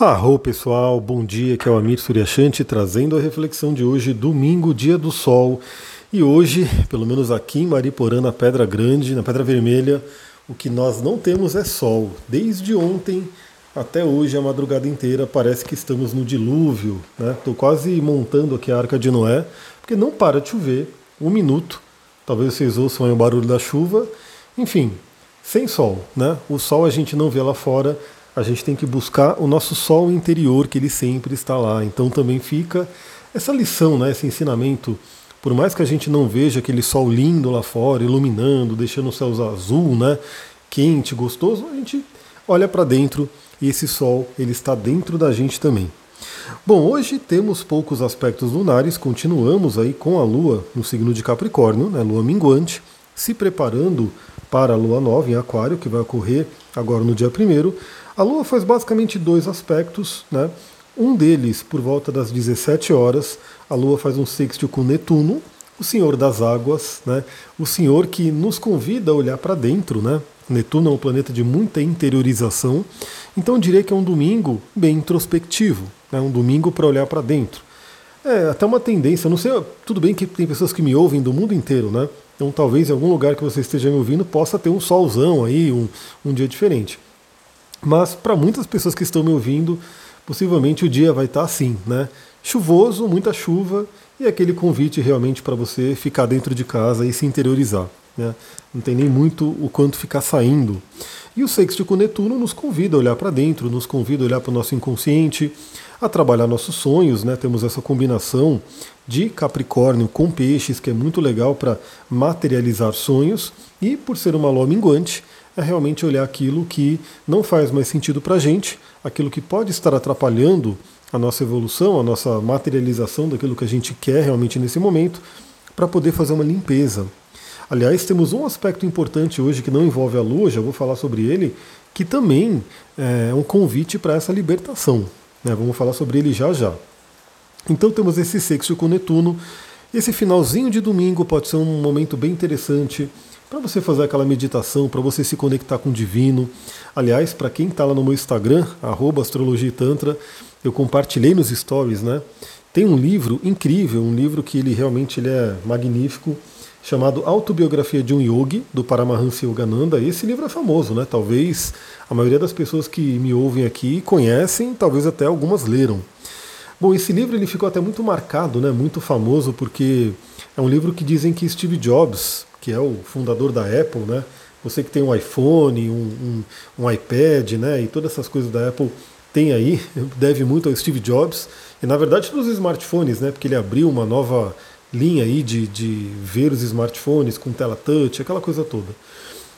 Arro pessoal, bom dia, que é o Amir Suryashanti trazendo a reflexão de hoje, domingo, dia do sol. E hoje, pelo menos aqui em Mariporã, na Pedra Grande, na Pedra Vermelha, o que nós não temos é sol. Desde ontem até hoje, a madrugada inteira, parece que estamos no dilúvio. Estou né? quase montando aqui a Arca de Noé, porque não para de chover, um minuto. Talvez vocês ouçam o barulho da chuva. Enfim, sem sol. Né? O sol a gente não vê lá fora, a gente tem que buscar o nosso sol interior, que ele sempre está lá. Então também fica essa lição, né, esse ensinamento. Por mais que a gente não veja aquele sol lindo lá fora, iluminando, deixando o céu azul, né, quente, gostoso, a gente olha para dentro e esse sol ele está dentro da gente também. Bom, hoje temos poucos aspectos lunares, continuamos aí com a Lua no signo de Capricórnio, né, Lua minguante, se preparando para a Lua nova em Aquário, que vai ocorrer agora no dia 1 a Lua faz basicamente dois aspectos, né? Um deles, por volta das 17 horas, a Lua faz um sextil com Netuno, o Senhor das Águas, né? O Senhor que nos convida a olhar para dentro, né? Netuno é um planeta de muita interiorização, então diria que é um domingo bem introspectivo, né? um domingo para olhar para dentro. É até uma tendência, não sei, tudo bem que tem pessoas que me ouvem do mundo inteiro, né? Então talvez em algum lugar que você esteja me ouvindo possa ter um solzão aí, um, um dia diferente. Mas para muitas pessoas que estão me ouvindo, possivelmente o dia vai estar tá assim, né? Chuvoso, muita chuva e aquele convite realmente para você ficar dentro de casa e se interiorizar. Né? Não tem nem muito o quanto ficar saindo. E o sexto com Netuno nos convida a olhar para dentro, nos convida a olhar para o nosso inconsciente, a trabalhar nossos sonhos, né? Temos essa combinação de Capricórnio com peixes, que é muito legal para materializar sonhos, e por ser uma lua minguante, é realmente olhar aquilo que não faz mais sentido para a gente, aquilo que pode estar atrapalhando a nossa evolução, a nossa materialização daquilo que a gente quer realmente nesse momento, para poder fazer uma limpeza. Aliás, temos um aspecto importante hoje que não envolve a Lua, já vou falar sobre ele, que também é um convite para essa libertação. Né? Vamos falar sobre ele já já. Então temos esse sexto com Netuno. Esse finalzinho de domingo pode ser um momento bem interessante para você fazer aquela meditação, para você se conectar com o divino. Aliás, para quem está lá no meu Instagram, astrologia tantra, eu compartilhei nos stories, né? Tem um livro incrível, um livro que ele realmente ele é magnífico, chamado Autobiografia de um Yogi, do Paramahansa Yogananda. Esse livro é famoso, né? Talvez a maioria das pessoas que me ouvem aqui conhecem, talvez até algumas leram. Bom, esse livro ele ficou até muito marcado, né? Muito famoso porque é um livro que dizem que Steve Jobs, que é o fundador da Apple, né? Você que tem um iPhone, um, um, um iPad, né? E todas essas coisas da Apple tem aí, deve muito ao Steve Jobs. E na verdade todos os smartphones, né? Porque ele abriu uma nova linha aí de, de ver os smartphones com tela touch, aquela coisa toda.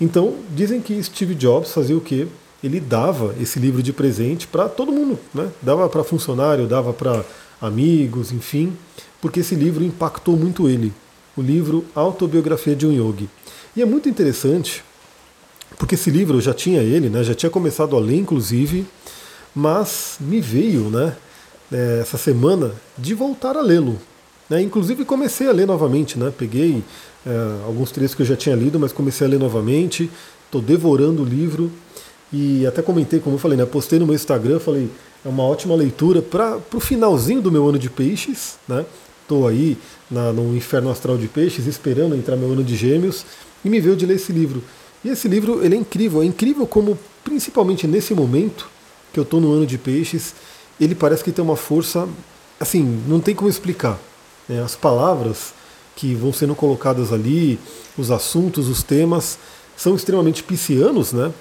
Então, dizem que Steve Jobs fazia o quê? Ele dava esse livro de presente para todo mundo, né? Dava para funcionário, dava para amigos, enfim, porque esse livro impactou muito ele o livro Autobiografia de um Yogi. E é muito interessante, porque esse livro eu já tinha ele, né, já tinha começado a ler, inclusive, mas me veio né, é, essa semana de voltar a lê-lo. Né, inclusive comecei a ler novamente, né, peguei é, alguns trechos que eu já tinha lido, mas comecei a ler novamente, estou devorando o livro e até comentei, como eu falei, né, postei no meu Instagram, falei, é uma ótima leitura para o finalzinho do meu ano de peixes, né? Estou aí na, no inferno astral de peixes, esperando entrar meu ano de gêmeos, e me veio de ler esse livro. E esse livro ele é incrível, é incrível como, principalmente nesse momento que eu estou no ano de peixes, ele parece que tem uma força, assim, não tem como explicar. Né? As palavras que vão sendo colocadas ali, os assuntos, os temas, são extremamente piscianos, né?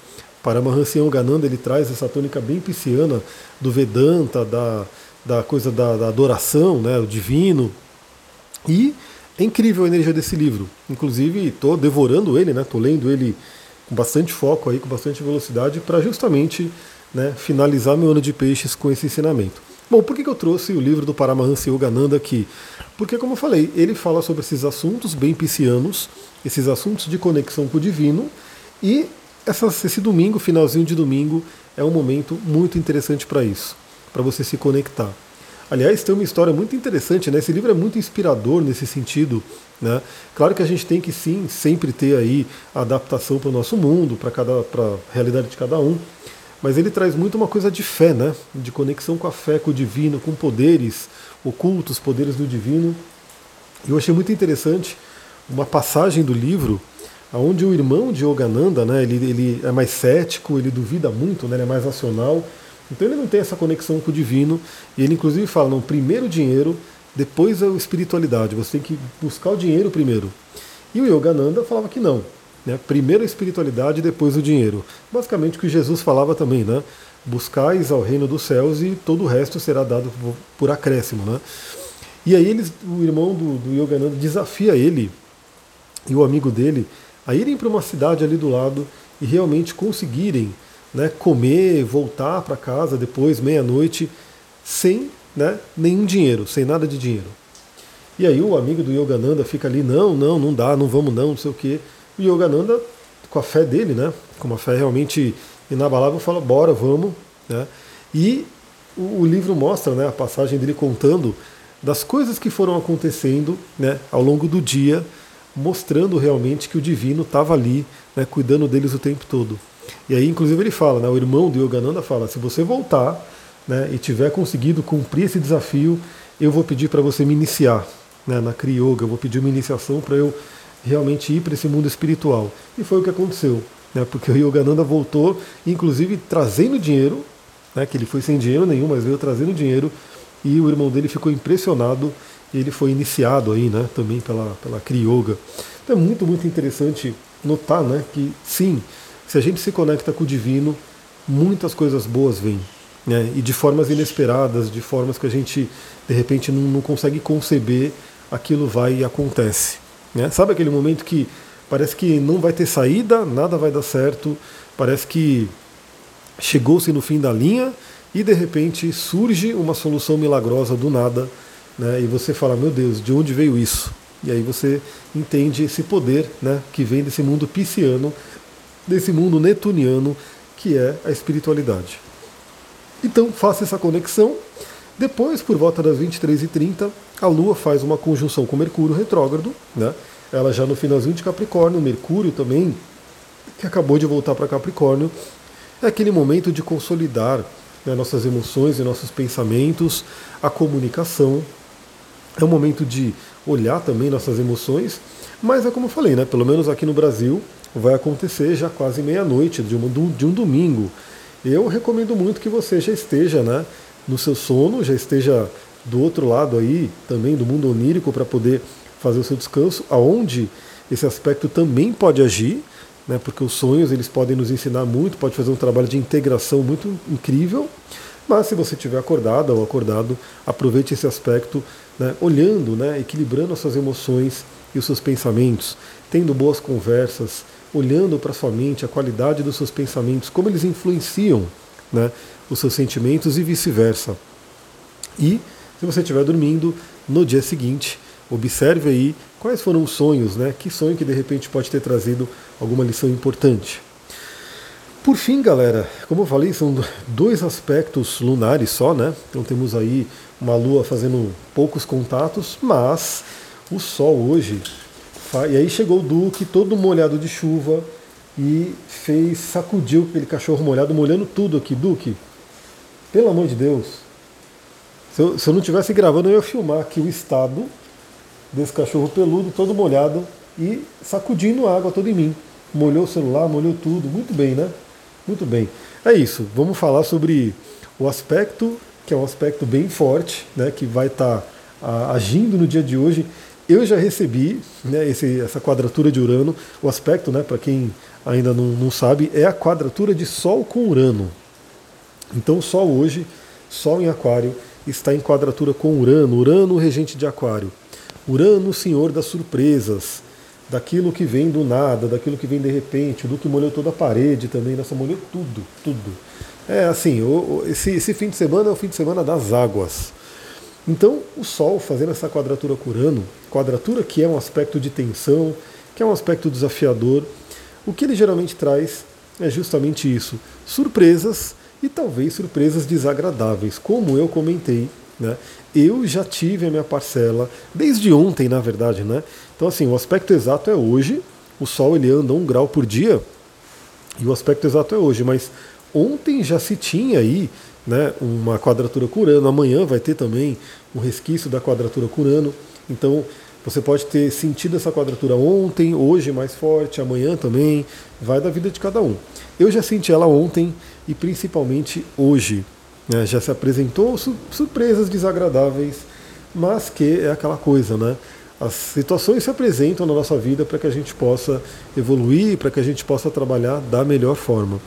Paramahansa Yogananda ele traz essa tônica bem pisciana do Vedanta, da, da coisa da, da adoração, né, o divino. E é incrível a energia desse livro. Inclusive, estou devorando ele, estou né, lendo ele com bastante foco, aí, com bastante velocidade, para justamente né, finalizar meu ano de peixes com esse ensinamento. Bom, por que, eu trouxe o livro do Paramahansa Yogananda aqui? Porque, como eu falei, ele fala sobre esses assuntos bem piscianos, esses assuntos de conexão com o divino, e esse domingo, finalzinho de domingo, é um momento muito interessante para isso para você se conectar. Aliás, tem uma história muito interessante, né? Esse livro é muito inspirador nesse sentido. Né? Claro que a gente tem que sim sempre ter aí a adaptação para o nosso mundo, para cada para a realidade de cada um. Mas ele traz muito uma coisa de fé, né? De conexão com a fé, com o divino, com poderes ocultos, poderes do divino. E eu achei muito interessante uma passagem do livro onde o irmão de Yogananda, né, ele, ele é mais cético, ele duvida muito, né, ele é mais racional, então ele não tem essa conexão com o divino, e ele inclusive fala, não, primeiro o dinheiro, depois a espiritualidade, você tem que buscar o dinheiro primeiro. E o Yogananda falava que não, né, primeiro a espiritualidade, depois o dinheiro. Basicamente o que Jesus falava também, né, buscais ao reino dos céus e todo o resto será dado por acréscimo. Né. E aí eles, o irmão do, do Yogananda desafia ele e o amigo dele a irem para uma cidade ali do lado e realmente conseguirem né, comer, voltar para casa depois, meia-noite, sem né, nenhum dinheiro, sem nada de dinheiro. E aí o amigo do Yogananda fica ali, não, não, não dá, não vamos não, não sei o quê. O Yogananda, com a fé dele, né, com uma fé realmente inabalável, fala, bora, vamos. Né? E o, o livro mostra né, a passagem dele contando das coisas que foram acontecendo né, ao longo do dia, mostrando realmente que o divino estava ali, né, cuidando deles o tempo todo. E aí, inclusive, ele fala, né, o irmão do Yogananda fala: se você voltar né, e tiver conseguido cumprir esse desafio, eu vou pedir para você me iniciar né, na Kriya Yoga, eu vou pedir uma iniciação para eu realmente ir para esse mundo espiritual. E foi o que aconteceu, né, porque o Yogananda voltou, inclusive trazendo dinheiro, né, que ele foi sem dinheiro nenhum, mas veio trazendo dinheiro, e o irmão dele ficou impressionado ele foi iniciado aí, né, também pela, pela Kriya Yoga. Então é muito, muito interessante notar né, que sim, se a gente se conecta com o divino, muitas coisas boas vêm. Né, e de formas inesperadas, de formas que a gente de repente não, não consegue conceber, aquilo vai e acontece. Né? Sabe aquele momento que parece que não vai ter saída, nada vai dar certo, parece que chegou-se no fim da linha e de repente surge uma solução milagrosa do nada né, e você fala, meu Deus, de onde veio isso? E aí você entende esse poder né, que vem desse mundo pisciano, desse mundo netuniano, que é a espiritualidade. Então faça essa conexão. Depois, por volta das 23h30, a Lua faz uma conjunção com Mercúrio retrógrado, né? ela já no finalzinho de Capricórnio, Mercúrio também, que acabou de voltar para Capricórnio, é aquele momento de consolidar né, nossas emoções e nossos pensamentos, a comunicação, é um momento de olhar também nossas emoções, mas é como eu falei, né? Pelo menos aqui no Brasil vai acontecer já quase meia-noite de, um, de um domingo. Eu recomendo muito que você já esteja né, no seu sono, já esteja do outro lado aí também do mundo onírico para poder fazer o seu descanso, aonde esse aspecto também pode agir, né, porque os sonhos eles podem nos ensinar muito, pode fazer um trabalho de integração muito incrível. Mas se você estiver acordado ou acordado, aproveite esse aspecto, né, olhando, né, equilibrando as suas emoções e os seus pensamentos, tendo boas conversas, olhando para sua mente, a qualidade dos seus pensamentos, como eles influenciam né, os seus sentimentos e vice-versa. E se você estiver dormindo, no dia seguinte, observe aí quais foram os sonhos, né? Que sonho que de repente pode ter trazido alguma lição importante. Por fim, galera, como eu falei, são dois aspectos lunares só, né? Então temos aí uma lua fazendo poucos contatos, mas o sol hoje. E aí chegou o Duque, todo molhado de chuva, e fez, sacudiu aquele cachorro molhado, molhando tudo aqui. Duque, pelo amor de Deus, se eu, se eu não estivesse gravando, eu ia filmar aqui o estado desse cachorro peludo, todo molhado, e sacudindo água toda em mim. Molhou o celular, molhou tudo, muito bem, né? Muito bem. É isso. Vamos falar sobre o aspecto, que é um aspecto bem forte, né, que vai estar tá, agindo no dia de hoje. Eu já recebi né, esse, essa quadratura de Urano. O aspecto, né, para quem ainda não, não sabe, é a quadratura de Sol com Urano. Então o Sol hoje, Sol em Aquário, está em quadratura com Urano. Urano, regente de Aquário. Urano, senhor das surpresas daquilo que vem do nada, daquilo que vem de repente, do que molhou toda a parede também, nossa, molhou tudo, tudo. É assim, esse, esse fim de semana é o fim de semana das águas. Então, o Sol fazendo essa quadratura com Urano, quadratura que é um aspecto de tensão, que é um aspecto desafiador, o que ele geralmente traz é justamente isso: surpresas e talvez surpresas desagradáveis, como eu comentei. Né? Eu já tive a minha parcela desde ontem, na verdade, né? Então, assim, o aspecto exato é hoje. O Sol ele anda um grau por dia e o aspecto exato é hoje. Mas ontem já se tinha aí né, uma quadratura com Urano, amanhã vai ter também um resquício da quadratura com Urano. Então você pode ter sentido essa quadratura ontem, hoje mais forte, amanhã também, vai da vida de cada um. Eu já senti ela ontem e principalmente hoje. Né, já se apresentou surpresas desagradáveis, mas que é aquela coisa, né? As situações se apresentam na nossa vida para que a gente possa evoluir, para que a gente possa trabalhar da melhor forma.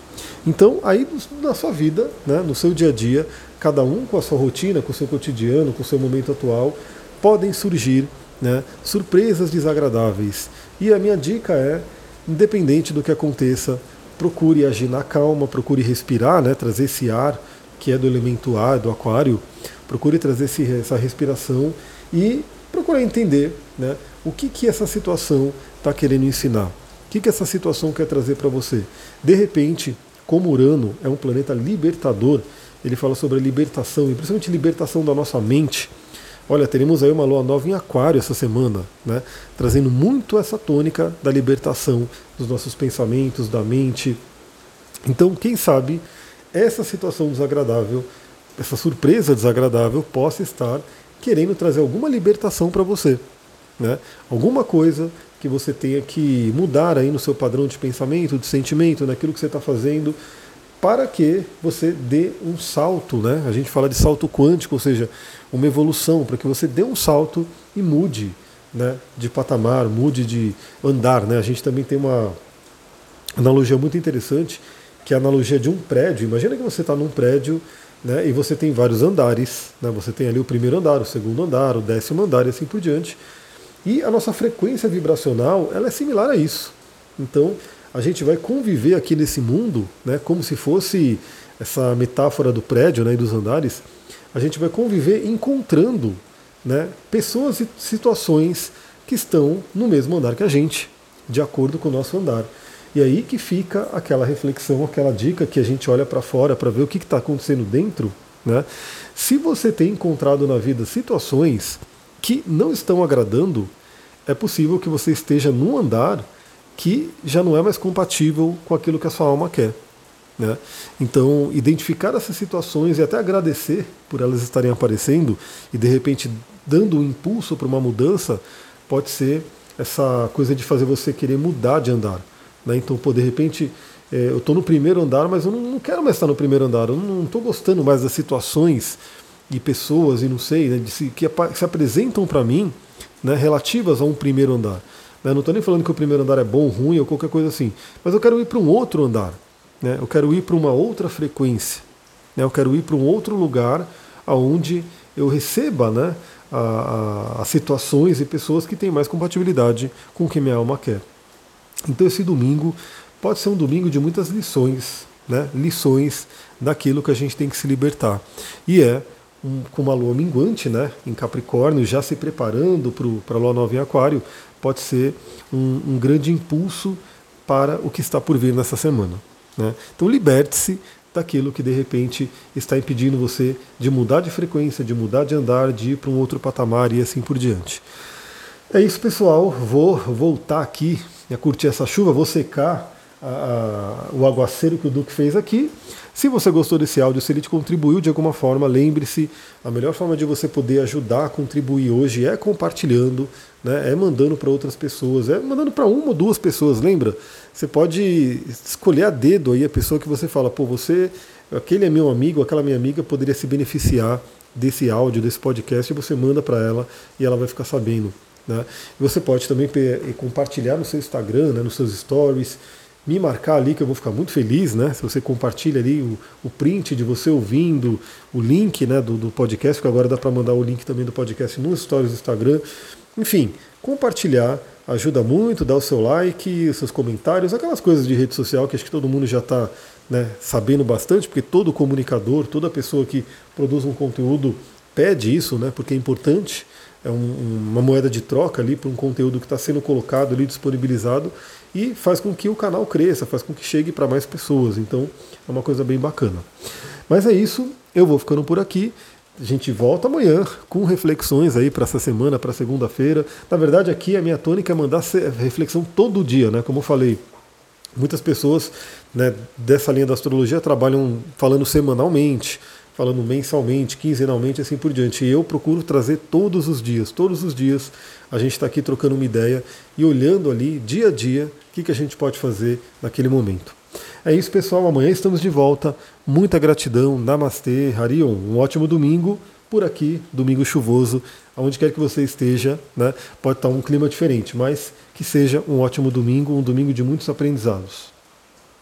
Então, aí na sua vida, né, no seu dia a dia, cada um com a sua rotina, com o seu cotidiano, com o seu momento atual, podem surgir né, surpresas desagradáveis. E a minha dica é, independente do que aconteça, procure agir na calma, procure respirar, né, trazer esse ar que é do elemento ar, do aquário, procure trazer esse, essa respiração e procurar entender né, o que, que essa situação está querendo ensinar. O que, que essa situação quer trazer para você? De repente, como Urano é um planeta libertador, ele fala sobre a libertação, e principalmente libertação da nossa mente. Olha, teremos aí uma lua nova em Aquário essa semana, né? trazendo muito essa tônica da libertação dos nossos pensamentos, da mente. Então, quem sabe essa situação desagradável, essa surpresa desagradável, possa estar querendo trazer alguma libertação para você. Né? Alguma coisa que você tenha que mudar aí no seu padrão de pensamento, de sentimento, naquilo que você está fazendo, para que você dê um salto, né? A gente fala de salto quântico, ou seja, uma evolução, para que você dê um salto e mude né, de patamar, mude de andar. Né? A gente também tem uma analogia muito interessante, que é a analogia de um prédio. Imagina que você está num prédio né, e você tem vários andares. Né? Você tem ali o primeiro andar, o segundo andar, o décimo andar e assim por diante. E a nossa frequência vibracional ela é similar a isso. Então, a gente vai conviver aqui nesse mundo, né, como se fosse essa metáfora do prédio né, e dos andares, a gente vai conviver encontrando né, pessoas e situações que estão no mesmo andar que a gente, de acordo com o nosso andar. E aí que fica aquela reflexão, aquela dica que a gente olha para fora para ver o que está acontecendo dentro. Né? Se você tem encontrado na vida situações que não estão agradando, é possível que você esteja num andar que já não é mais compatível com aquilo que a sua alma quer. Né? Então, identificar essas situações e até agradecer por elas estarem aparecendo e de repente dando um impulso para uma mudança pode ser essa coisa de fazer você querer mudar de andar. Né? Então, pô, de repente, é, eu estou no primeiro andar, mas eu não, não, quero mais estar no primeiro andar, eu não estou gostando mais das situações e pessoas e não sei, né, se, que, que se apresentam para mim né, relativas a um primeiro andar. Né? Não estou nem falando que o primeiro andar é bom, ruim ou qualquer coisa assim, mas eu quero ir para um outro andar. Né? Eu quero ir para uma outra frequência. Né? Eu quero ir para um outro lugar aonde eu receba né, as situações e pessoas que têm mais compatibilidade com o que minha alma quer. Então esse domingo pode ser um domingo de muitas lições, né? lições daquilo que a gente tem que se libertar. E é um, com uma lua minguante né, em Capricórnio, já se preparando para a lua nova em Aquário, pode ser um, um grande impulso para o que está por vir nessa semana. Né? Então liberte-se daquilo que de repente está impedindo você de mudar de frequência, de mudar de andar, de ir para um outro patamar e assim por diante. É isso, pessoal. Vou voltar aqui a curtir essa chuva, vou secar a, o aguaceiro que o Duque fez aqui. Se você gostou desse áudio, se ele te contribuiu de alguma forma, lembre-se, a melhor forma de você poder ajudar a contribuir hoje é compartilhando, né, é mandando para outras pessoas, é mandando para uma ou duas pessoas, lembra? Você pode escolher a dedo aí a pessoa que você fala, pô, você, aquele é meu amigo, aquela minha amiga poderia se beneficiar desse áudio, desse podcast, e você manda para ela e ela vai ficar sabendo. Né? Você pode também compartilhar no seu Instagram, né, nos seus stories, me marcar ali que eu vou ficar muito feliz, né? Se você compartilha ali o, o print de você ouvindo, o link né, do, do podcast, que agora dá para mandar o link também do podcast nos stories do Instagram. Enfim, compartilhar ajuda muito, dá o seu like, os seus comentários, aquelas coisas de rede social que acho que todo mundo já está né, sabendo bastante, porque todo comunicador, toda pessoa que produz um conteúdo pede isso, né? Porque é importante é um, uma moeda de troca ali para um conteúdo que está sendo colocado ali, disponibilizado, e faz com que o canal cresça, faz com que chegue para mais pessoas. Então é uma coisa bem bacana. Mas é isso, eu vou ficando por aqui. A gente volta amanhã com reflexões aí para essa semana, para segunda-feira. Na verdade, aqui a minha tônica é mandar reflexão todo dia, né? Como eu falei, Muitas pessoas né, dessa linha da astrologia trabalham falando semanalmente, falando mensalmente, quinzenalmente, assim por diante. E eu procuro trazer todos os dias, todos os dias a gente está aqui trocando uma ideia e olhando ali dia a dia o que, que a gente pode fazer naquele momento. É isso, pessoal. Amanhã estamos de volta. Muita gratidão. Namastê, Harion. Um ótimo domingo por aqui, domingo chuvoso, aonde quer que você esteja, né? Pode estar um clima diferente, mas que seja um ótimo domingo, um domingo de muitos aprendizados.